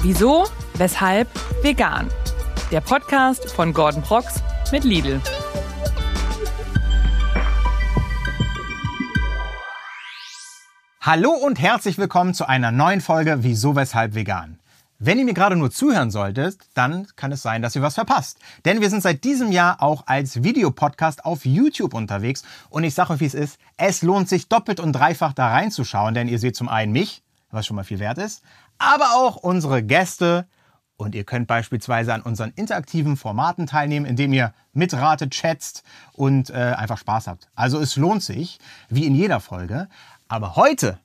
Wieso, weshalb, vegan. Der Podcast von Gordon Prox mit Lidl. Hallo und herzlich willkommen zu einer neuen Folge Wieso, weshalb, vegan. Wenn ihr mir gerade nur zuhören solltet, dann kann es sein, dass ihr was verpasst. Denn wir sind seit diesem Jahr auch als Videopodcast auf YouTube unterwegs. Und ich sage euch, wie es ist. Es lohnt sich doppelt und dreifach da reinzuschauen, denn ihr seht zum einen mich, was schon mal viel wert ist, aber auch unsere Gäste. Und ihr könnt beispielsweise an unseren interaktiven Formaten teilnehmen, indem ihr mitratet, chatzt und äh, einfach Spaß habt. Also es lohnt sich, wie in jeder Folge. Aber heute,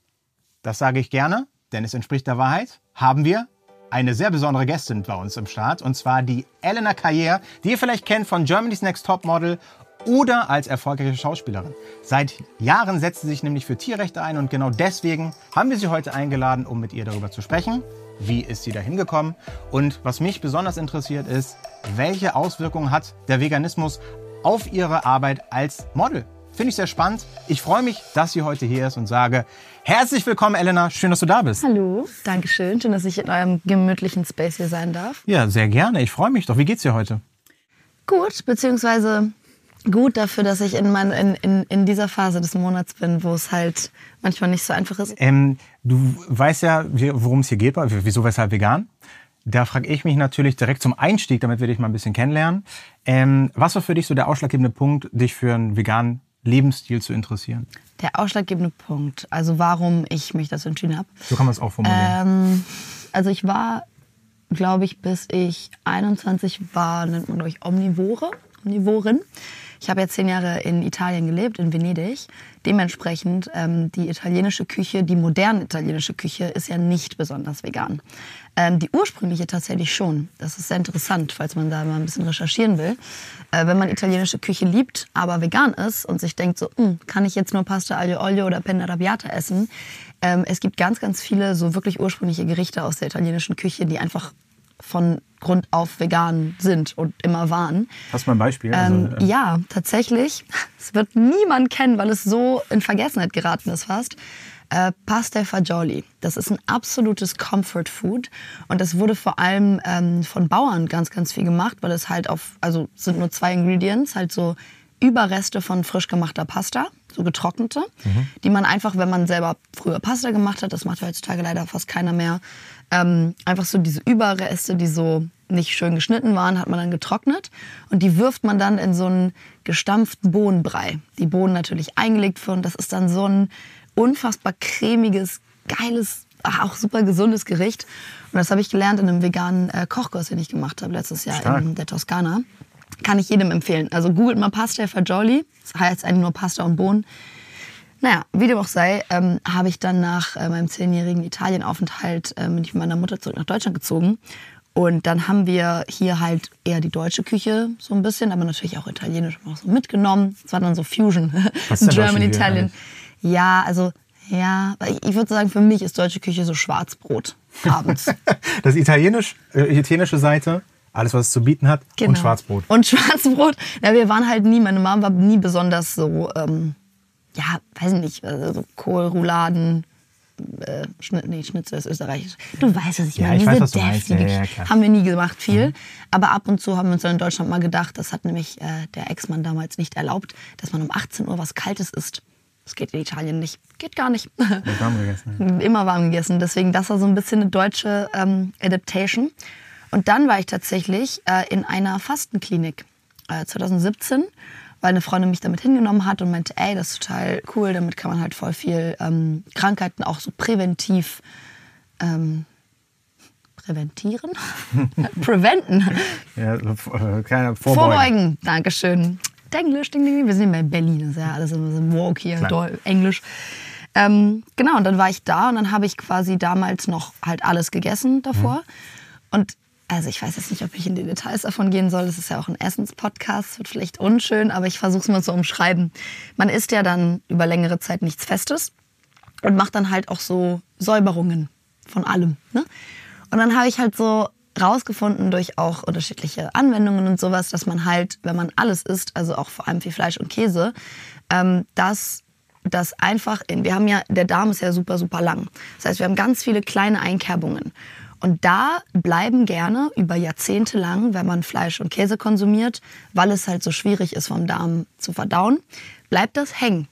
das sage ich gerne, denn es entspricht der Wahrheit, haben wir eine sehr besondere Gästin bei uns im Start. Und zwar die Elena Carrière, die ihr vielleicht kennt von Germany's Next Top Model oder als erfolgreiche Schauspielerin. Seit Jahren setzt sie sich nämlich für Tierrechte ein und genau deswegen haben wir sie heute eingeladen, um mit ihr darüber zu sprechen. Wie ist sie da hingekommen? Und was mich besonders interessiert ist, welche Auswirkungen hat der Veganismus auf ihre Arbeit als Model? Finde ich sehr spannend. Ich freue mich, dass sie heute hier ist und sage herzlich willkommen, Elena. Schön, dass du da bist. Hallo, danke schön. Schön, dass ich in eurem gemütlichen Space hier sein darf. Ja, sehr gerne. Ich freue mich doch. Wie geht's dir heute? Gut, beziehungsweise gut dafür, dass ich in, mein, in, in, in dieser Phase des Monats bin, wo es halt manchmal nicht so einfach ist. Ähm, du weißt ja, worum es hier geht, wieso, weshalb vegan. Da frage ich mich natürlich direkt zum Einstieg, damit wir dich mal ein bisschen kennenlernen. Ähm, was war für dich so der ausschlaggebende Punkt, dich für einen veganen Lebensstil zu interessieren? Der ausschlaggebende Punkt, also warum ich mich dazu entschieden habe. So kann man es auch formulieren. Ähm, also ich war, glaube ich, bis ich 21 war, nennt man, glaube ich, Omnivore, Omnivorin. Ich habe jetzt zehn Jahre in Italien gelebt, in Venedig. Dementsprechend, ähm, die italienische Küche, die moderne italienische Küche ist ja nicht besonders vegan. Ähm, die ursprüngliche tatsächlich schon. Das ist sehr interessant, falls man da mal ein bisschen recherchieren will. Äh, wenn man italienische Küche liebt, aber vegan ist und sich denkt so, hm, kann ich jetzt nur Pasta aglio olio oder Penna arrabbiata essen? Ähm, es gibt ganz, ganz viele so wirklich ursprüngliche Gerichte aus der italienischen Küche, die einfach von Grund auf vegan sind und immer waren. Hast du mal ein Beispiel? Ähm, also, äh ja, tatsächlich. Es wird niemand kennen, weil es so in Vergessenheit geraten ist fast. Äh, Pasta Fagioli. Das ist ein absolutes Comfort Food und das wurde vor allem ähm, von Bauern ganz, ganz viel gemacht, weil es halt auf, also sind nur zwei Ingredients, halt so Überreste von frisch gemachter Pasta, so getrocknete, mhm. die man einfach, wenn man selber früher Pasta gemacht hat, das macht heutzutage leider fast keiner mehr, ähm, einfach so diese Überreste, die so nicht schön geschnitten waren, hat man dann getrocknet und die wirft man dann in so einen gestampften Bohnenbrei. Die Bohnen natürlich eingelegt und das ist dann so ein unfassbar cremiges, geiles, auch super gesundes Gericht. Und das habe ich gelernt in einem veganen äh, Kochkurs, den ich gemacht habe letztes Jahr Stark. in der Toskana. Kann ich jedem empfehlen. Also googelt mal Pasta Fagioli. Das heißt eigentlich nur Pasta und Bohnen. Naja, wie dem auch sei, ähm, habe ich dann nach äh, meinem zehnjährigen Italienaufenthalt äh, mit meiner Mutter zurück nach Deutschland gezogen. Und dann haben wir hier halt eher die deutsche Küche so ein bisschen, aber natürlich auch italienisch auch so mitgenommen. Es war dann so Fusion, German, Italien. Ja, also ja, ich würde sagen, für mich ist deutsche Küche so Schwarzbrot abends. das italienisch, äh, italienische Seite, alles was es zu bieten hat genau. und Schwarzbrot. Und Schwarzbrot. Ja, wir waren halt nie, meine Mom war nie besonders so, ähm, ja, weiß nicht, also so Kohlrouladen, äh, Schnitt, nee, Schnitzel ist österreichisch. Du weißt, was ich ja, meine. Ich weiß, was du meinst. Ja, ja, haben wir nie gemacht, viel. Mhm. Aber ab und zu haben wir uns dann in Deutschland mal gedacht, das hat nämlich äh, der Ex-Mann damals nicht erlaubt, dass man um 18 Uhr was Kaltes isst. Das geht in Italien nicht. Geht gar nicht. Warm gegessen. Immer warm gegessen. Deswegen, das war so ein bisschen eine deutsche ähm, Adaptation. Und dann war ich tatsächlich äh, in einer Fastenklinik äh, 2017, weil eine Freundin mich damit hingenommen hat und meinte, ey, das ist total cool, damit kann man halt voll viel ähm, Krankheiten auch so präventiv ähm, präventieren? Preventen. Ja, äh, kleiner Vorbeugen. Vorbeugen, Dankeschön. Englisch, ding, ding, wir sind ja in Berlin, das ist ja alles immer so woke hier, Deu Englisch. Ähm, genau, und dann war ich da und dann habe ich quasi damals noch halt alles gegessen davor. Mhm. Und also ich weiß jetzt nicht, ob ich in die Details davon gehen soll. Das ist ja auch ein Essenspodcast, wird vielleicht unschön, aber ich versuche es mal zu umschreiben. Man isst ja dann über längere Zeit nichts Festes und macht dann halt auch so Säuberungen von allem. Ne? Und dann habe ich halt so rausgefunden durch auch unterschiedliche Anwendungen und sowas, dass man halt, wenn man alles isst, also auch vor allem viel Fleisch und Käse, ähm, dass das einfach in, wir haben ja, der Darm ist ja super, super lang. Das heißt, wir haben ganz viele kleine Einkerbungen. Und da bleiben gerne über Jahrzehnte lang, wenn man Fleisch und Käse konsumiert, weil es halt so schwierig ist vom Darm zu verdauen, bleibt das hängen.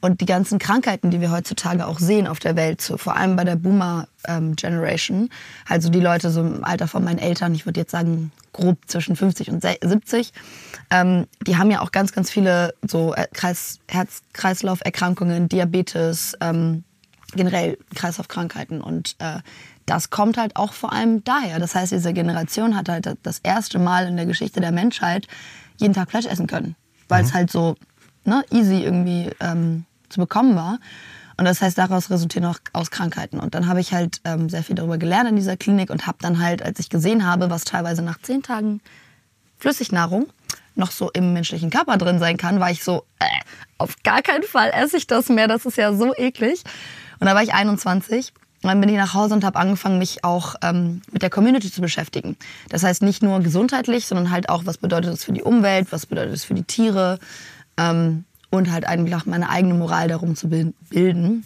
Und die ganzen Krankheiten, die wir heutzutage auch sehen auf der Welt, so vor allem bei der Boomer-Generation, also die Leute so im Alter von meinen Eltern, ich würde jetzt sagen grob zwischen 50 und 70, ähm, die haben ja auch ganz, ganz viele so äh, Kreis, Herz-Kreislauf-Erkrankungen, Diabetes, ähm, generell Kreislaufkrankheiten. Und äh, das kommt halt auch vor allem daher. Das heißt, diese Generation hat halt das erste Mal in der Geschichte der Menschheit jeden Tag Fleisch essen können, weil es mhm. halt so ne, easy irgendwie ähm, zu bekommen war. Und das heißt, daraus resultieren auch aus Krankheiten. Und dann habe ich halt ähm, sehr viel darüber gelernt in dieser Klinik und habe dann halt, als ich gesehen habe, was teilweise nach zehn Tagen Flüssignahrung noch so im menschlichen Körper drin sein kann, war ich so, äh, auf gar keinen Fall esse ich das mehr, das ist ja so eklig. Und da war ich 21 und dann bin ich nach Hause und habe angefangen, mich auch ähm, mit der Community zu beschäftigen. Das heißt nicht nur gesundheitlich, sondern halt auch, was bedeutet das für die Umwelt, was bedeutet das für die Tiere. Ähm, und halt eigentlich auch meine eigene Moral darum zu bilden.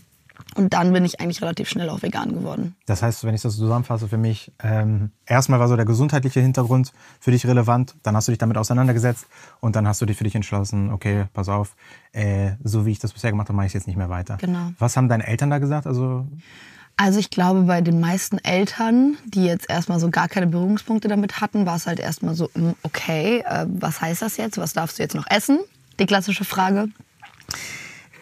Und dann bin ich eigentlich relativ schnell auch vegan geworden. Das heißt, wenn ich das zusammenfasse für mich, ähm, erstmal war so der gesundheitliche Hintergrund für dich relevant, dann hast du dich damit auseinandergesetzt und dann hast du dich für dich entschlossen, okay, pass auf, äh, so wie ich das bisher gemacht habe, mache ich jetzt nicht mehr weiter. Genau. Was haben deine Eltern da gesagt? Also also ich glaube, bei den meisten Eltern, die jetzt erstmal so gar keine Berührungspunkte damit hatten, war es halt erstmal so, hm, okay, äh, was heißt das jetzt? Was darfst du jetzt noch essen? die klassische Frage.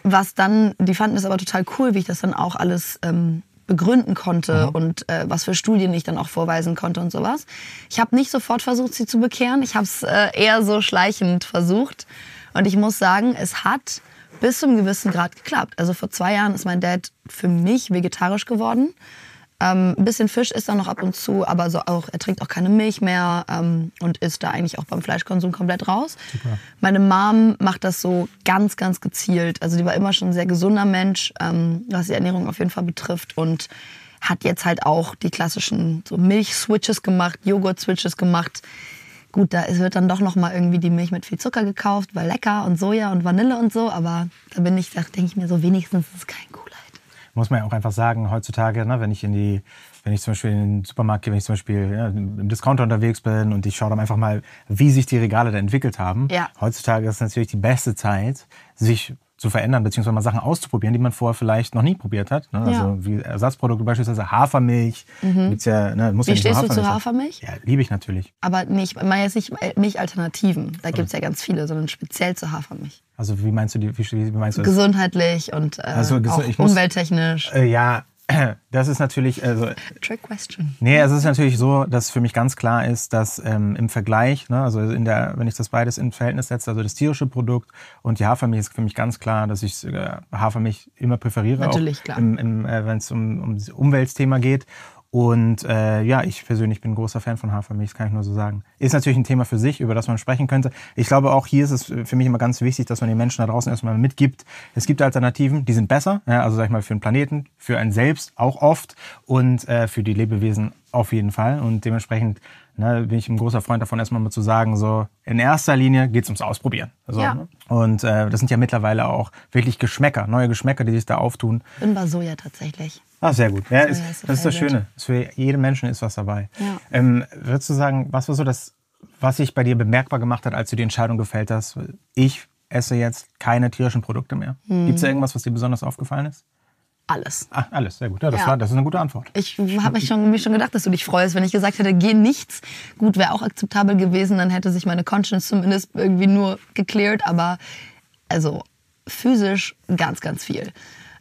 Was dann, die fanden es aber total cool, wie ich das dann auch alles ähm, begründen konnte mhm. und äh, was für Studien ich dann auch vorweisen konnte und sowas. Ich habe nicht sofort versucht, sie zu bekehren. Ich habe es äh, eher so schleichend versucht. Und ich muss sagen, es hat bis zu einem gewissen Grad geklappt. Also vor zwei Jahren ist mein Dad für mich vegetarisch geworden. Ähm, ein bisschen Fisch isst er noch ab und zu, aber so auch, er trinkt auch keine Milch mehr ähm, und ist da eigentlich auch beim Fleischkonsum komplett raus. Super. Meine Mom macht das so ganz, ganz gezielt. Also die war immer schon ein sehr gesunder Mensch, ähm, was die Ernährung auf jeden Fall betrifft und hat jetzt halt auch die klassischen so Milch-Switches gemacht, Joghurt-Switches gemacht. Gut, da wird dann doch noch mal irgendwie die Milch mit viel Zucker gekauft, weil lecker und Soja und Vanille und so. Aber da bin ich, da denke ich mir so, wenigstens ist es kein Cola muss man ja auch einfach sagen, heutzutage, ne, wenn ich in die, wenn ich zum Beispiel in den Supermarkt gehe, wenn ich zum Beispiel ja, im Discounter unterwegs bin und ich schaue dann einfach mal, wie sich die Regale da entwickelt haben. Ja. Heutzutage ist natürlich die beste Zeit, sich zu verändern, beziehungsweise mal Sachen auszuprobieren, die man vorher vielleicht noch nie probiert hat. Ne? Also ja. wie Ersatzprodukte beispielsweise Hafermilch. Mhm. Gibt's ja, ne, muss wie ja stehst du zu Hafermilch? Ja, liebe ich natürlich. Aber nicht, ich meine jetzt nicht Milchalternativen. Da gibt es ja ganz viele, sondern speziell zu Hafermilch. Also wie meinst du die? Wie, wie meinst du das? Gesundheitlich und äh, also, auch muss, umwelttechnisch. Äh, ja, das ist natürlich. Also, Trick question. Nee, es ist natürlich so, dass für mich ganz klar ist, dass ähm, im Vergleich, ne, also in der, wenn ich das beides in Verhältnis setze, also das tierische Produkt und die Hafermilch ist für mich ganz klar, dass ich äh, Hafermilch immer präferiere. Natürlich, klar. Äh, wenn es um, um das Umweltthema geht. Und äh, ja, ich persönlich bin ein großer Fan von Hafermilch, kann ich nur so sagen. Ist natürlich ein Thema für sich, über das man sprechen könnte. Ich glaube, auch hier ist es für mich immer ganz wichtig, dass man den Menschen da draußen erstmal mitgibt. Es gibt Alternativen, die sind besser, ja, also sag ich mal für den Planeten, für einen selbst auch oft und äh, für die Lebewesen auf jeden Fall. Und dementsprechend ne, bin ich ein großer Freund davon, erstmal mal zu sagen, so in erster Linie geht es ums Ausprobieren. Also, ja. ne? Und äh, das sind ja mittlerweile auch wirklich Geschmäcker, neue Geschmäcker, die sich da auftun. Bin bei Soja tatsächlich. Ah, sehr gut. Ja, ist, das ist das Schöne. Für jeden Menschen ist was dabei. Ja. Ähm, würdest du sagen, was war so das, was sich bei dir bemerkbar gemacht hat, als du die Entscheidung gefällt hast, ich esse jetzt keine tierischen Produkte mehr? Hm. Gibt es da irgendwas, was dir besonders aufgefallen ist? Alles. Ach, alles, sehr gut. Ja, das, ja. War, das ist eine gute Antwort. Ich habe mich schon, mir schon gedacht, dass du dich freust. Wenn ich gesagt hätte, geh nichts, gut, wäre auch akzeptabel gewesen, dann hätte sich meine Conscience zumindest irgendwie nur geklärt. Aber also physisch ganz, ganz viel.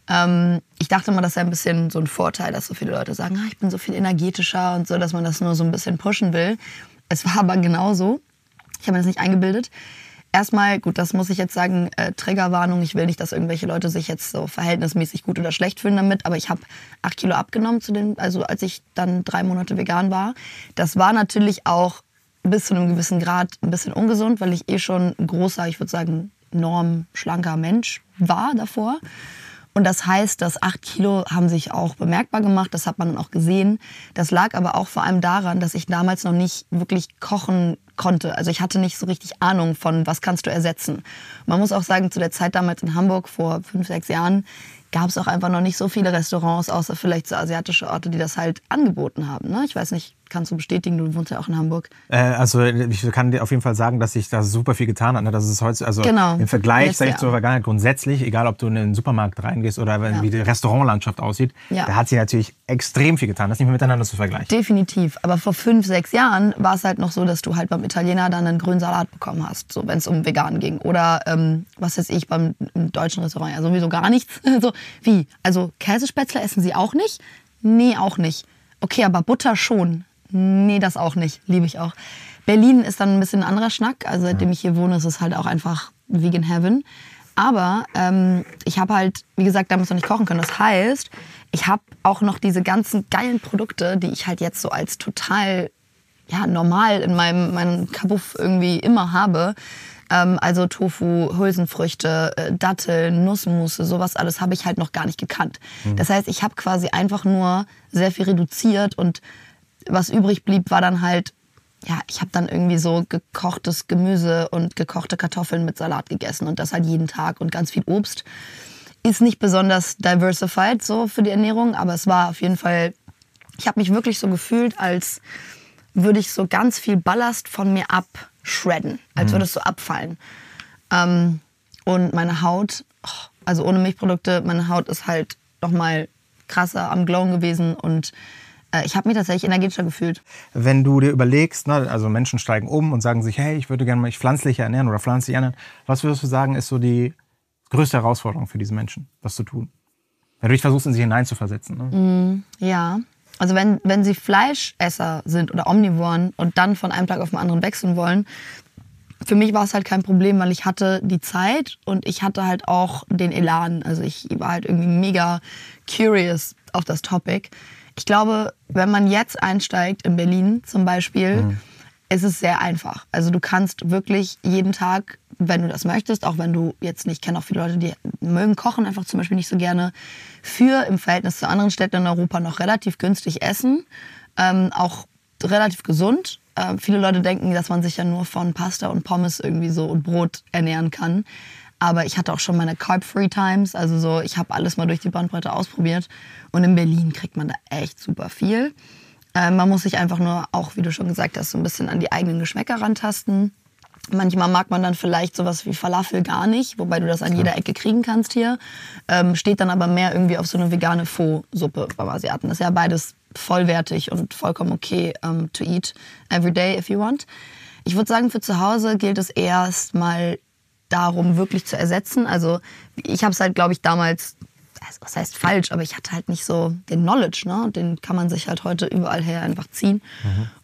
Ähm, ich dachte mal, das sei ein bisschen so ein Vorteil, dass so viele Leute sagen, ah, ich bin so viel energetischer und so, dass man das nur so ein bisschen pushen will. Es war aber genauso. Ich habe mir das nicht eingebildet. Erstmal, gut, das muss ich jetzt sagen, äh, Triggerwarnung. Ich will nicht, dass irgendwelche Leute sich jetzt so verhältnismäßig gut oder schlecht fühlen damit, aber ich habe acht Kilo abgenommen, zu den, also als ich dann drei Monate vegan war. Das war natürlich auch bis zu einem gewissen Grad ein bisschen ungesund, weil ich eh schon ein großer, ich würde sagen, normschlanker Mensch war davor. Und das heißt, dass acht Kilo haben sich auch bemerkbar gemacht, das hat man dann auch gesehen. Das lag aber auch vor allem daran, dass ich damals noch nicht wirklich kochen konnte. Also ich hatte nicht so richtig Ahnung von, was kannst du ersetzen. Man muss auch sagen, zu der Zeit damals in Hamburg vor fünf, sechs Jahren gab es auch einfach noch nicht so viele Restaurants, außer vielleicht so asiatische Orte, die das halt angeboten haben. Ne? Ich weiß nicht, kannst du bestätigen, du wohnst ja auch in Hamburg. Äh, also ich kann dir auf jeden Fall sagen, dass sich da super viel getan hat. Ne? Das ist heute, also Genau. im Vergleich, Jetzt, sag ich zur Vergangenheit, grundsätzlich, egal ob du in den Supermarkt reingehst oder Ja. wie die Restaurantlandschaft aussieht, Ja. da hat sich natürlich extrem viel getan. Das ist nicht mehr miteinander zu vergleichen. Definitiv. Aber vor fünf, sechs Jahren war es halt noch so, dass du halt beim Italiener dann einen grünen Salat bekommen hast, so wenn es um vegan ging. Oder ähm, was weiß ich, beim im deutschen Restaurant ja sowieso gar nichts. so, wie? Also Käsespätzle essen sie auch nicht? Nee, auch nicht. Okay, aber Butter schon. Nee, das auch nicht. Liebe ich auch. Berlin ist dann ein bisschen ein anderer Schnack. Also seitdem ich hier wohne, ist es halt auch einfach Vegan Heaven. Aber ähm, ich habe halt, wie gesagt, damals noch nicht kochen können. Das heißt, ich habe auch noch diese ganzen geilen Produkte, die ich halt jetzt so als total ja, normal in meinem, meinem Kabuff irgendwie immer habe. Ähm, also Tofu, Hülsenfrüchte, äh, Datteln, Nussmusse, sowas alles habe ich halt noch gar nicht gekannt. Das heißt, ich habe quasi einfach nur sehr viel reduziert und was übrig blieb, war dann halt, ja, ich habe dann irgendwie so gekochtes Gemüse und gekochte Kartoffeln mit Salat gegessen und das halt jeden Tag und ganz viel Obst. Ist nicht besonders diversified so für die Ernährung, aber es war auf jeden Fall, ich habe mich wirklich so gefühlt, als würde ich so ganz viel Ballast von mir abshredden, als würde es so abfallen. Ähm, und meine Haut, oh, also ohne Milchprodukte, meine Haut ist halt noch mal krasser am Glowen gewesen und äh, ich habe mich tatsächlich energetischer gefühlt. Wenn du dir überlegst, ne, also Menschen steigen um und sagen sich, hey, ich würde gerne mich pflanzlicher ernähren oder pflanzlich ernähren, was würdest du sagen, ist so die größte Herausforderung für diese Menschen, das zu tun? Wenn du dich versuchst, in sie hineinzuversetzen. Ne? Ja. Also wenn, wenn sie Fleischesser sind oder Omnivoren und dann von einem Tag auf den anderen wechseln wollen, für mich war es halt kein Problem, weil ich hatte die Zeit und ich hatte halt auch den Elan. Also ich war halt irgendwie mega curious auf das Topic. Ich glaube, wenn man jetzt einsteigt in Berlin zum Beispiel, ist es sehr einfach. Also du kannst wirklich jeden Tag, wenn du das möchtest, auch wenn du jetzt nicht, ich kenne auch viele Leute, die mögen kochen einfach zum Beispiel nicht so gerne, für im Verhältnis zu anderen Städten in Europa noch relativ günstig essen, ähm, auch relativ gesund. Äh, viele Leute denken, dass man sich ja nur von Pasta und Pommes irgendwie so und Brot ernähren kann. Aber ich hatte auch schon meine Carb-Free Times, also so, ich habe alles mal durch die Bandbreite ausprobiert. Und in Berlin kriegt man da echt super viel. Äh, man muss sich einfach nur auch, wie du schon gesagt hast, so ein bisschen an die eigenen Geschmäcker rantasten. Manchmal mag man dann vielleicht sowas wie Falafel gar nicht, wobei du das an jeder Ecke kriegen kannst hier. Ähm, steht dann aber mehr irgendwie auf so eine vegane Pho-Suppe beim Asiaten. Das ist ja beides vollwertig und vollkommen okay um, to eat every day if you want. Ich würde sagen, für zu Hause gilt es erst mal darum, wirklich zu ersetzen. Also ich habe es halt, glaube ich, damals, also, was heißt falsch, aber ich hatte halt nicht so den Knowledge, ne? Den kann man sich halt heute überall her einfach ziehen.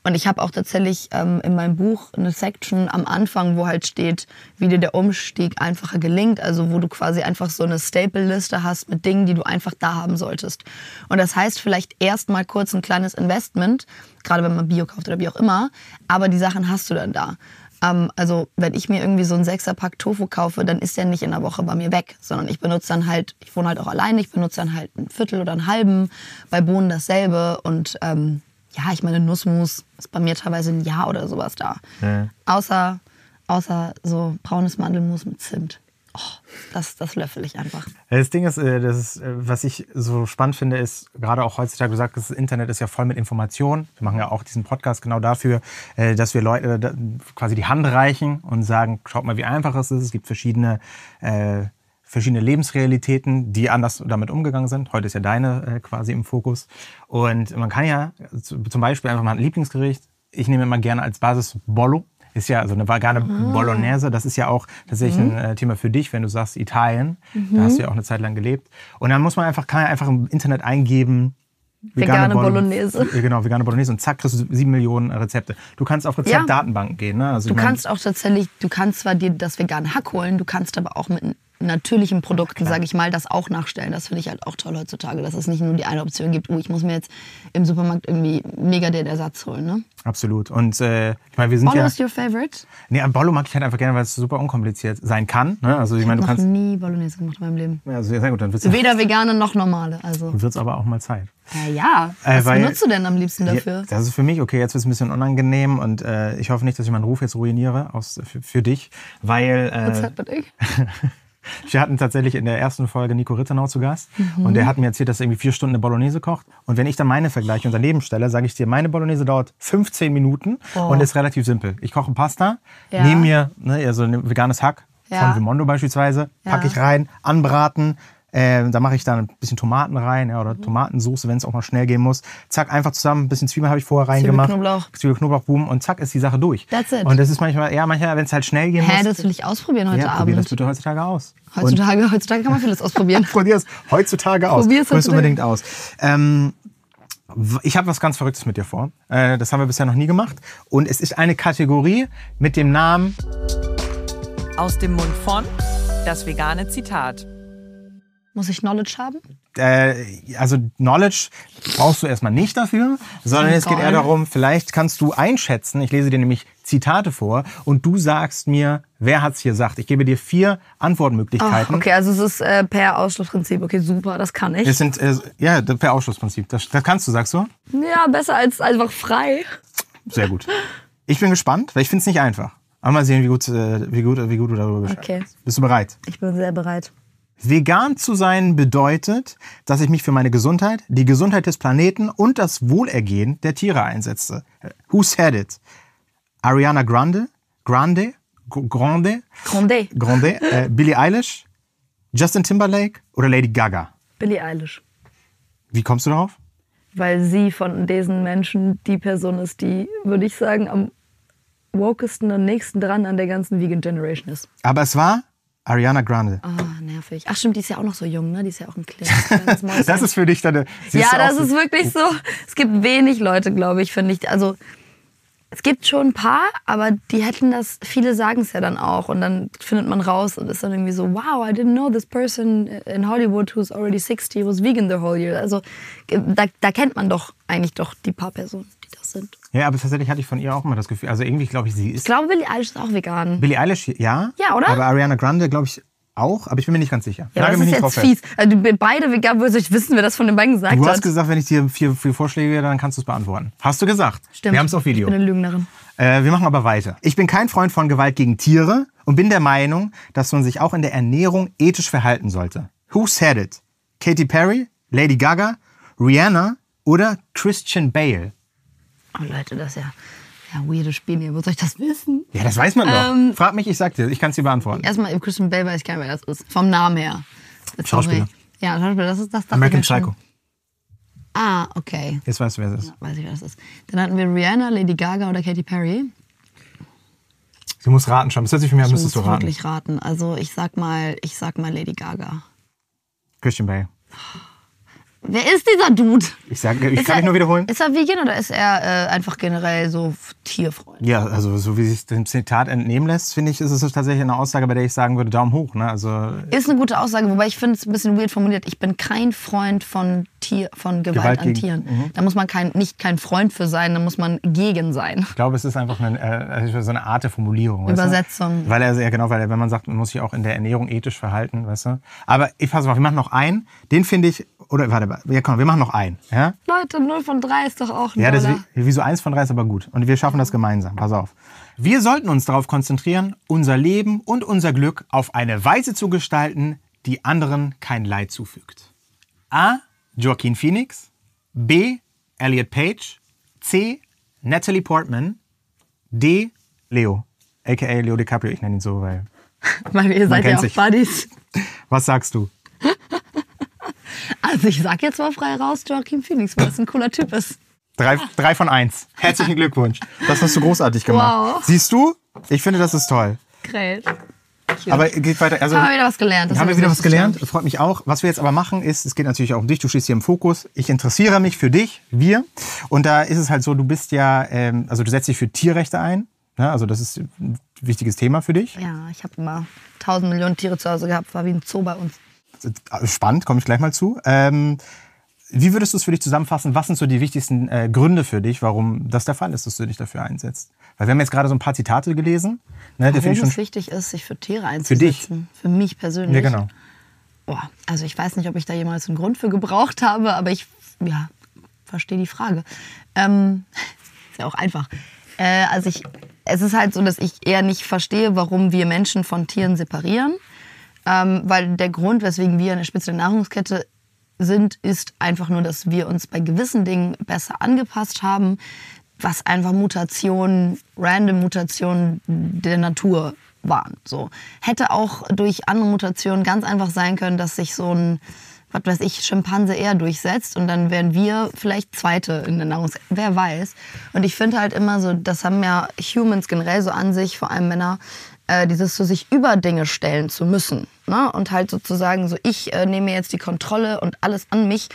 Und ich habe auch tatsächlich ähm, in meinem Buch eine Section am Anfang, wo halt steht, wie dir der Umstieg einfacher gelingt. Also wo du quasi einfach so eine Staple-Liste hast mit Dingen, die du einfach da haben solltest. Und das heißt vielleicht erst mal kurz ein kleines Investment, gerade wenn man Bio kauft oder wie auch immer, aber die Sachen hast du dann da. Ähm, also wenn ich mir irgendwie so einen Sechserpack Tofu kaufe, dann ist der nicht in der Woche bei mir weg, sondern ich benutze dann halt, ich wohne halt auch alleine, ich benutze dann halt ein Viertel oder einen halben, bei Bohnen dasselbe und ähm, ja, ich meine Nussmus ist bei mir teilweise ein Jahr oder sowas da. Ja. Außer, außer so braunes Mandelmus mit Zimt. Oh, das, das löffel ich einfach. Das Ding ist, äh, das ist, äh, was ich so spannend finde, ist, gerade auch heutzutage, du sagst, das Internet ist ja voll mit Informationen. Wir machen ja auch diesen Podcast genau dafür, äh, dass wir Leute quasi die Hand reichen und sagen, schaut mal, wie einfach es ist. Es gibt verschiedene, verschiedene Lebensrealitäten, die anders damit umgegangen sind. Heute ist ja deine quasi im Fokus. Und man kann ja zu- zum Beispiel einfach mal ein Lieblingsgericht, ich nehme immer gerne als Basis Bollo. Ist ja so eine vegane Bolognese. Das ist ja auch tatsächlich ein äh, Thema für dich, wenn du sagst Italien. Da hast du ja auch eine Zeit lang gelebt. Und dann muss man einfach, kann man einfach im Internet eingeben, Vegane Bolo- Bolognese. Ja, Genau, vegane Bolognese. Und zack, kriegst du sieben Millionen Rezepte. Du kannst auf Rezeptdatenbanken gehen. Ne? Also Du kannst auch tatsächlich, du kannst zwar dir das vegane Hack holen, du kannst aber auch mit natürlichen Produkten, sage ich mal, das auch nachstellen. Das finde ich halt auch toll heutzutage, dass es nicht nur die eine Option gibt, oh, ich muss mir jetzt im Supermarkt irgendwie mega den Ersatz holen. Ne? Absolut. Und äh, ich meine, wir sind Bolo ja... ist your favorite? Nee, am Bollo mag ich halt einfach gerne, weil es super unkompliziert sein kann. Ne? Also ich meine, du Ich habe noch kannst... nie Bolognese gemacht in meinem Leben. Ja, also, sehr gut, dann wird es Weder vegane noch normale. Also. aber auch mal Zeit. Ja, ja. Äh, Was weil- benutzt du denn am liebsten dafür? Ja, das ist für mich, okay, jetzt wird es ein bisschen unangenehm und äh, ich hoffe nicht, dass ich meinen Ruf jetzt ruiniere aus, für, für dich, weil... Äh, ich? Wir hatten tatsächlich in der ersten Folge Nico Rittenau zu Gast und der hat mir erzählt, dass er irgendwie vier Stunden eine Bolognese kocht. Und wenn ich dann meine vergleiche und daneben stelle, sage ich dir, meine Bolognese dauert 15 Minuten und ist relativ simpel. Ich koche Pasta, Ja. nehme mir ne, also ein veganes Hack Ja. von Vimondo beispielsweise, packe ich rein, anbraten. Äh, da mache ich dann ein bisschen Tomaten rein ja, oder Tomatensauce, wenn es auch mal schnell gehen muss. Zack, einfach zusammen. Ein bisschen Zwiebeln habe ich vorher reingemacht. Knoblauch. Zwiebel, Knoblauch, boom und zack ist die Sache durch. That's it. Und das ist manchmal, ja, manchmal, wenn es halt schnell gehen Hä, muss. das will ich ausprobieren heute ja, probier das Abend. bitte heutzutage aus. Und Heutzutage, heutzutage kann man vieles ausprobieren. probier es heutzutage aus. Probier's Probier es heutzutage. unbedingt aus. Ähm, ich habe was ganz Verrücktes mit dir vor. Äh, das haben wir bisher noch nie gemacht. Und es ist eine Kategorie mit dem Namen Aus dem Mund von das vegane Zitat. Muss ich Knowledge haben? äh, also Knowledge brauchst du erstmal nicht dafür, sondern es geht eher darum, vielleicht kannst du einschätzen, ich lese dir nämlich Zitate vor und du sagst mir, wer hat's hier gesagt. Ich gebe dir vier Antwortmöglichkeiten. okay, also es ist äh, per Ausschlussprinzip. Okay, super, das kann ich. Es sind, äh, ja, per Ausschlussprinzip. Das, das kannst du, sagst du? Ja, besser als einfach frei. Sehr gut. Ich bin gespannt, weil ich finde es nicht einfach. Aber mal sehen, wie gut, äh, wie gut, wie gut du darüber Bescheid Okay. Bist du bereit? Ich bin sehr bereit. Vegan zu sein bedeutet, dass ich mich für meine Gesundheit, die Gesundheit des Planeten und das Wohlergehen der Tiere einsetze. Who said it? Ariana Grande? Grande? Grande? Grande. Grande? Äh, Billie Eilish? Justin Timberlake oder Lady Gaga? Billie Eilish. Wie kommst du darauf? Weil sie von diesen Menschen die Person ist, die, würde ich sagen, am wokesten und nächsten dran an der ganzen Vegan Generation ist. Aber es war Ariana Grande. Ah, nervig. Ach stimmt, die ist ja auch noch so jung, ne? Die ist ja auch ein kleines, Mäuschen. Das ist für dich deine. ja, das ist wirklich so. Es gibt wenig Leute, glaube ich, finde ich. Also es gibt schon ein paar, aber die hätten das, viele sagen es ja dann auch und dann findet man raus und ist dann irgendwie so, wow, I didn't know this person in Hollywood who's already 60 was vegan the whole year. Also da, da kennt man doch eigentlich doch die paar Personen, das sind. Ja, aber tatsächlich hatte ich von ihr auch immer das Gefühl. Also irgendwie glaube ich, sie ist. Ich glaube, Billie Eilish ist auch vegan. Billie Eilish, ja. Ja, oder? Aber Ariana Grande, glaube ich, auch. Aber ich bin mir nicht ganz sicher. Ja, Nagel das mich ist nicht jetzt fies. Also, beide vegan, würde ich wissen, wer das von den beiden gesagt Du hat. hast gesagt, wenn ich dir vier, vier Vorschläge gebe, dann kannst du es beantworten. Hast du gesagt? Stimmt. Wir haben es auf Video. Ich bin eine Lügnerin. Äh, wir machen aber weiter. Ich bin kein Freund von Gewalt gegen Tiere und bin der Meinung, dass man sich auch in der Ernährung ethisch verhalten sollte. Who said it? Katy Perry, Lady Gaga, Rihanna oder Christian Bale? Oh Leute, das ist ja, ja weirde Spiele hier. Wo soll ich das wissen? Ja, das weiß man doch. Ähm, Frag mich, ich sag dir, ich kann es dir beantworten. Erstmal, Christian Bale weiß ich gar nicht, wer das ist. Vom Namen her. Sorry. Schauspieler. Ja, Schauspieler, das ist das. dachte American ich mir Psycho. Ah, okay. Jetzt weißt du, wer es ist. Weiß ich, wer das ist. Dann hatten wir Rihanna, Lady Gaga oder Katy Perry. Du musst raten schon. Das hört sich für mich an, Ich müsstest muss du raten. wirklich raten. Also ich sag mal, ich sag mal Lady Gaga. Christian Bale. Wer ist dieser Dude? Ich, sag, ich Ist kann er, dich nur wiederholen. Ist er vegan oder ist er äh, einfach generell so Tierfreund? Ja, also so wie sich dem Zitat entnehmen lässt, finde ich, ist es tatsächlich eine Aussage, bei der ich sagen würde, Daumen hoch. Ne? Also Ist eine gute Aussage, wobei ich finde es ein bisschen weird formuliert. Ich bin kein Freund von, Tier, von Gewalt, Gewalt an gegen- Tieren. Mhm. Da muss man kein, nicht kein Freund für sein, da muss man gegen sein. ich glaube, es ist einfach eine, äh, so eine Art der Formulierung. Übersetzung. Weil er, ja genau, weil er, wenn man sagt, man muss sich auch in der Ernährung ethisch verhalten, weißt du. Aber ich pass auf, wir machen noch einen. Den finde ich, oder warte, mal, ja komm, wir machen noch einen. Ja, Leute, 0 von 3 ist doch auch ein ja das ist wie, wie so eins von drei ist aber gut. Und wir schaffen das gemeinsam. Pass auf. Wir sollten uns darauf konzentrieren, unser Leben und unser Glück auf eine Weise zu gestalten, die anderen kein Leid zufügt. A. Joaquin Phoenix. B. Elliot Page. C. Natalie Portman. D. Leo. AKA Leo DiCaprio. Ich nenne ihn so, weil. Weil ihr seid ja auch sich. Buddies. Was sagst du? Also ich sag jetzt mal frei raus Joaquin Phoenix, weil das ein cooler Typ ist. Drei, drei von eins. Herzlichen Glückwunsch. Das hast du großartig gemacht. Wow. Siehst du? Ich finde, das ist toll. Great. Aber geht weiter. Also, Haben wir wieder was gelernt. Das haben wir wieder was gelernt. Das freut mich auch. Was wir jetzt aber machen ist, es geht natürlich auch um dich. Du stehst hier im Fokus. Ich interessiere mich für dich, wir. Und da ist es halt so, du bist ja, ähm, also du setzt dich für Tierrechte ein. Ja, also das ist ein wichtiges Thema für dich. Ja, ich habe immer tausend Millionen Tiere zu Hause gehabt, war wie ein Zoo bei uns. Spannend, komme ich gleich mal zu. Ähm, wie würdest du es für dich zusammenfassen? Was sind so die wichtigsten äh, Gründe für dich, warum das der Fall ist, dass du dich dafür einsetzt? Weil wir haben jetzt gerade so ein paar Zitate gelesen. Ne, Warum es wichtig ist, sich für Tiere Für dich. einzusetzen. Für mich persönlich. Ja, genau. Boah, also ich weiß nicht, ob ich da jemals einen Grund für gebraucht habe, aber ich ja, verstehe die Frage. Ähm, ist ja auch einfach. Äh, also ich, es ist halt so, dass ich eher nicht verstehe, warum wir Menschen von Tieren separieren. Ähm, weil der Grund, weswegen wir eine Spitze der Nahrungskette sind, ist einfach nur, dass wir uns bei gewissen Dingen besser angepasst haben, was einfach Mutationen, random Mutationen der Natur waren. So. Hätte auch durch andere Mutationen ganz einfach sein können, dass sich so ein, was weiß ich, Schimpanse eher durchsetzt und dann wären wir vielleicht Zweite in der Nahrungskette. Wer weiß. Und ich finde halt immer so, das haben ja Humans generell so an sich, vor allem Männer, äh, dieses so sich über Dinge stellen zu müssen. Ne? Und halt sozusagen so, ich äh, nehme jetzt die Kontrolle und alles an mich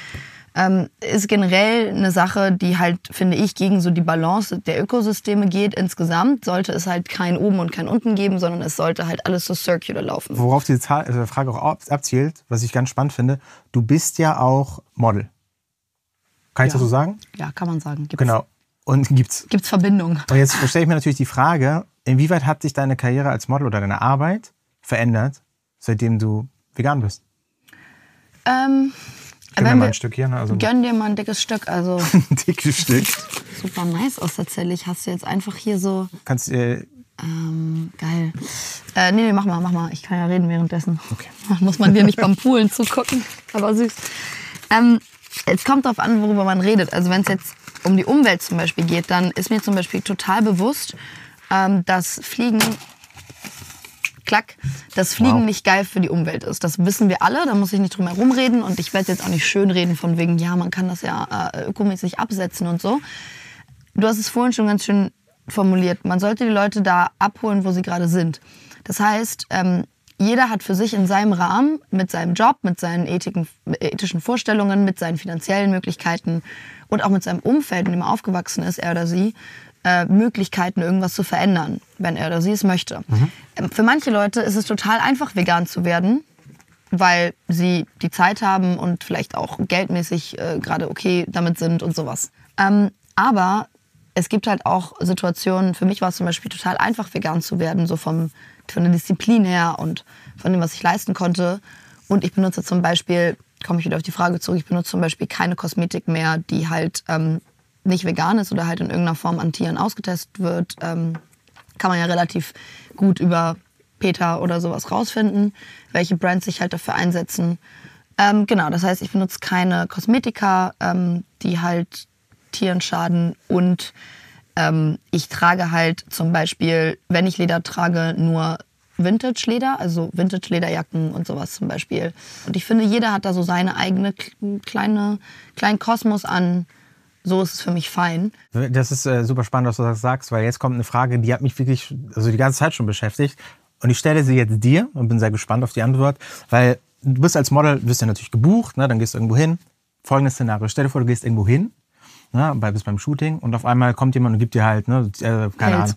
ähm, ist generell eine Sache, die halt, finde ich, gegen so die Balance der Ökosysteme geht. Insgesamt sollte es halt kein oben und kein unten geben, sondern es sollte halt alles so circular laufen. Worauf diese Zahl, also Frage auch abzielt, was ich ganz spannend finde, du bist ja auch Model. Kann ich Ja. das so sagen? Ja, kann man sagen. Gibt's, Genau. Und gibt's. Gibt's Verbindung? Und jetzt stelle ich mir natürlich die Frage, inwieweit hat sich deine Karriere als Model oder deine Arbeit verändert, seitdem du vegan bist? Ähm, mir wenn mal ein Stück hier. Ne? Also gönn dir mal ein dickes Stück. Also ein dickes Stück. super nice aus tatsächlich. Hast du jetzt einfach hier so Kannst, äh, Ähm, geil. Äh, nee, nee, mach mal, mach mal. Ich kann ja reden währenddessen. Okay. Muss man dir nicht beim Poolen zugucken. Aber süß. Ähm, es kommt darauf an, worüber man redet. Also wenn es jetzt um die Umwelt zum Beispiel geht, dann ist mir zum Beispiel total bewusst, ähm, dass Fliegen Klack, dass Fliegen Wow. nicht geil für die Umwelt ist. Das wissen wir alle, da muss ich nicht drum herum reden und ich werde jetzt auch nicht schön reden von wegen, ja, man kann das ja äh, ökomäßig absetzen und so. Du hast es vorhin schon ganz schön formuliert. Man sollte die Leute da abholen, wo sie gerade sind. Das heißt, ähm, jeder hat für sich in seinem Rahmen, mit seinem Job, mit seinen ethiken, ethischen Vorstellungen, mit seinen finanziellen Möglichkeiten und auch mit seinem Umfeld, in dem er aufgewachsen ist, er oder sie, äh, Möglichkeiten, irgendwas zu verändern, wenn er oder sie es möchte. Ähm, Für manche Leute ist es total einfach, vegan zu werden, weil sie die Zeit haben und vielleicht auch geldmäßig äh, gerade okay damit sind und sowas. Ähm, aber es gibt halt auch Situationen, für mich war es zum Beispiel total einfach, vegan zu werden, so vom, von der Disziplin her und von dem, was ich leisten konnte. Und ich benutze zum Beispiel, komme ich wieder auf die Frage zurück, ich benutze zum Beispiel keine Kosmetik mehr, die halt ähm, nicht vegan ist oder halt in irgendeiner Form an Tieren ausgetestet wird. Ähm, kann man ja relativ gut über Peter oder sowas rausfinden, welche Brands sich halt dafür einsetzen. Ähm, genau, das heißt, ich benutze keine Kosmetika, ähm, die halt Tieren schaden und ähm, ich trage halt zum Beispiel, wenn ich Leder trage, nur Vintage-Leder, also Vintage-Lederjacken und sowas zum Beispiel. Und ich finde, jeder hat da so seine eigene kleine, kleinen Kosmos an. So ist es für mich fein. Das ist äh, super spannend, was du das sagst, weil jetzt kommt eine Frage, die hat mich wirklich also die ganze Zeit schon beschäftigt. Und ich stelle sie jetzt dir und bin sehr gespannt auf die Antwort, weil du bist als Model, wirst ja natürlich gebucht, ne, dann gehst du irgendwo hin. Folgendes Szenario, stell dir vor, du gehst irgendwo hin, ne, bei, bist beim Shooting und auf einmal kommt jemand und gibt dir halt, ne, äh, keine Pelz. Ahnung.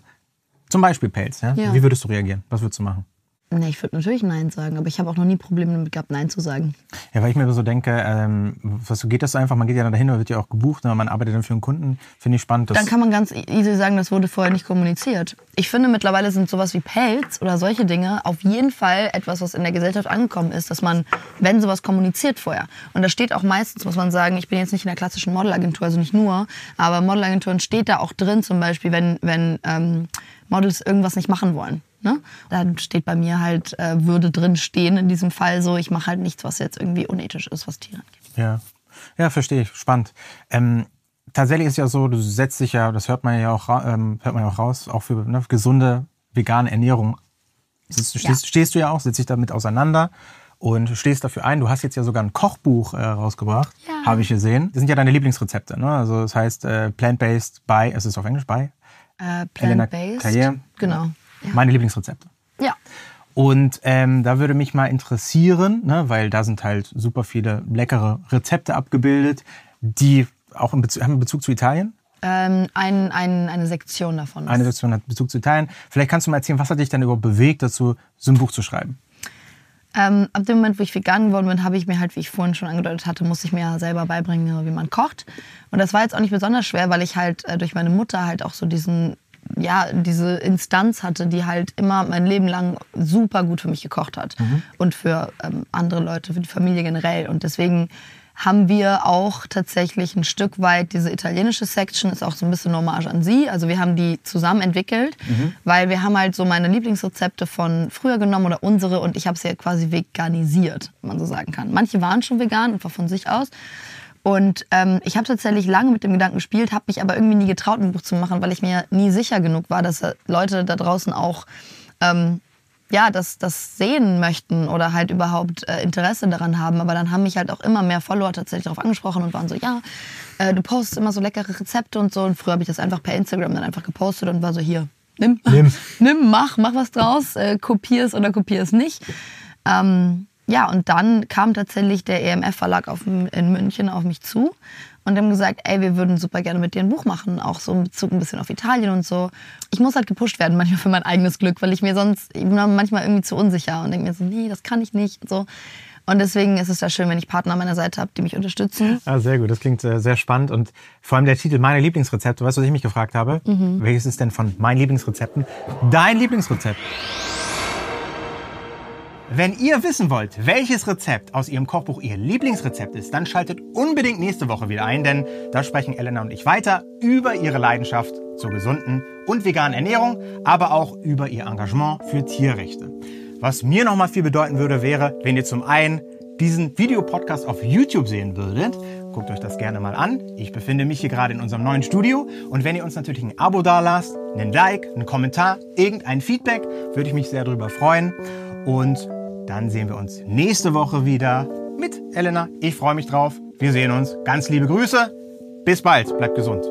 Zum Beispiel Pelz, ja? Ja. Wie würdest du reagieren? Was würdest du machen? Nee, ich würde natürlich Nein sagen, aber ich habe auch noch nie Probleme damit gehabt, Nein zu sagen. Ja, weil ich mir so denke, ähm, was so geht das einfach, man geht ja dann dahin, man wird ja auch gebucht, ne, man arbeitet dann für einen Kunden, finde ich spannend. Dann kann man ganz easy sagen, das wurde vorher nicht kommuniziert. Ich finde, mittlerweile sind sowas wie Pelz oder solche Dinge auf jeden Fall etwas, was in der Gesellschaft angekommen ist, dass man, wenn sowas kommuniziert vorher. Und da steht auch meistens, muss man sagen, ich bin jetzt nicht in der klassischen Modelagentur, also nicht nur, aber Modelagenturen steht da auch drin, zum Beispiel, wenn, wenn ähm, Models irgendwas nicht machen wollen. Ne? Da steht bei mir halt, äh, würde drin stehen in diesem Fall so, ich mache halt nichts, was jetzt irgendwie unethisch ist, was Tiere angeht. Ja, ja verstehe ich. Spannend. Ähm, tatsächlich ist ja so, du setzt dich ja, das hört man ja auch, ähm, hört man ja auch raus, auch für ne, gesunde vegane Ernährung. Sitzt, stehst, Ja. stehst du ja auch, setzt dich damit auseinander und stehst dafür ein. Du hast jetzt ja sogar ein Kochbuch äh, rausgebracht, Ja. habe ich gesehen. Das sind ja deine Lieblingsrezepte. Ne? Also das heißt äh, plant-based by, es ist auf Englisch by, Äh, Plant-based. Genau. Ja. meine Lieblingsrezepte. ja. Und ähm, da würde mich mal interessieren, ne, weil da sind halt super viele leckere Rezepte abgebildet, die auch in Bezug, haben Bezug zu Italien. Ähm, ein, ein, eine Sektion davon. Eine Sektion hat Bezug zu Italien. Vielleicht kannst du mal erzählen, was hat dich dann überhaupt bewegt, dazu so ein Buch zu schreiben? Ähm, ab dem Moment, wo ich vegan geworden bin, habe ich mir halt, wie ich vorhin schon angedeutet hatte, musste ich mir ja selber beibringen, wie man kocht. Und das war jetzt auch nicht besonders schwer, weil ich halt äh, durch meine Mutter halt auch so diesen, ja, diese Instanz hatte, die halt immer mein Leben lang super gut für mich gekocht hat. Und für ähm, andere Leute, für die Familie generell. Und deswegen haben wir auch tatsächlich ein Stück weit diese italienische Section ist auch so ein bisschen Hommage an sie. Also wir haben die zusammen entwickelt, Mhm. weil wir haben halt so meine Lieblingsrezepte von früher genommen oder unsere und ich habe sie ja quasi veganisiert, wenn man so sagen kann. Manche waren schon vegan, einfach von sich aus. Und ähm, ich habe tatsächlich lange mit dem Gedanken gespielt, habe mich aber irgendwie nie getraut, ein Buch zu machen, weil ich mir nie sicher genug war, dass äh, Leute da draußen auch ähm, ja, das, das sehen möchten oder halt überhaupt äh, Interesse daran haben. Aber dann haben mich halt auch immer mehr Follower tatsächlich darauf angesprochen und waren so, ja, äh, du postest immer so leckere Rezepte und so. Und früher habe ich das einfach per Instagram dann einfach gepostet und war so, hier, nimm, Nimm. nimm mach, mach was draus, äh, kopier es oder kopier es nicht. Ähm, ja, und dann kam tatsächlich der EMF-Verlag in München auf mich zu und haben gesagt, ey, wir würden super gerne mit dir ein Buch machen, auch so in Bezug ein bisschen auf Italien und so. Ich muss halt gepusht werden manchmal für mein eigenes Glück, weil ich mir sonst, ich bin manchmal irgendwie zu unsicher und denke mir so, nee, das kann ich nicht und so. Und deswegen ist es ja schön, wenn ich Partner an meiner Seite habe, die mich unterstützen. Ah, sehr gut, das klingt äh, sehr spannend und vor allem der Titel Meine Lieblingsrezepte. Weißt du, was ich mich gefragt habe? Mhm. Welches ist denn von meinen Lieblingsrezepten dein Lieblingsrezept? Wenn ihr wissen wollt, welches Rezept aus ihrem Kochbuch ihr Lieblingsrezept ist, dann schaltet unbedingt nächste Woche wieder ein, denn da sprechen Elena und ich weiter über ihre Leidenschaft zur gesunden und veganen Ernährung, aber auch über ihr Engagement für Tierrechte. Was mir nochmal viel bedeuten würde, wäre, wenn ihr zum einen diesen Videopodcast auf YouTube sehen würdet. Guckt euch das gerne mal an. Ich befinde mich hier gerade in unserem neuen Studio. Und wenn ihr uns natürlich ein Abo dalasst, einen Like, einen Kommentar, irgendein Feedback, würde ich mich sehr darüber freuen. Und dann sehen wir uns nächste Woche wieder mit Elena. Ich freue mich drauf. Wir sehen uns. Ganz liebe Grüße. Bis bald. Bleibt gesund.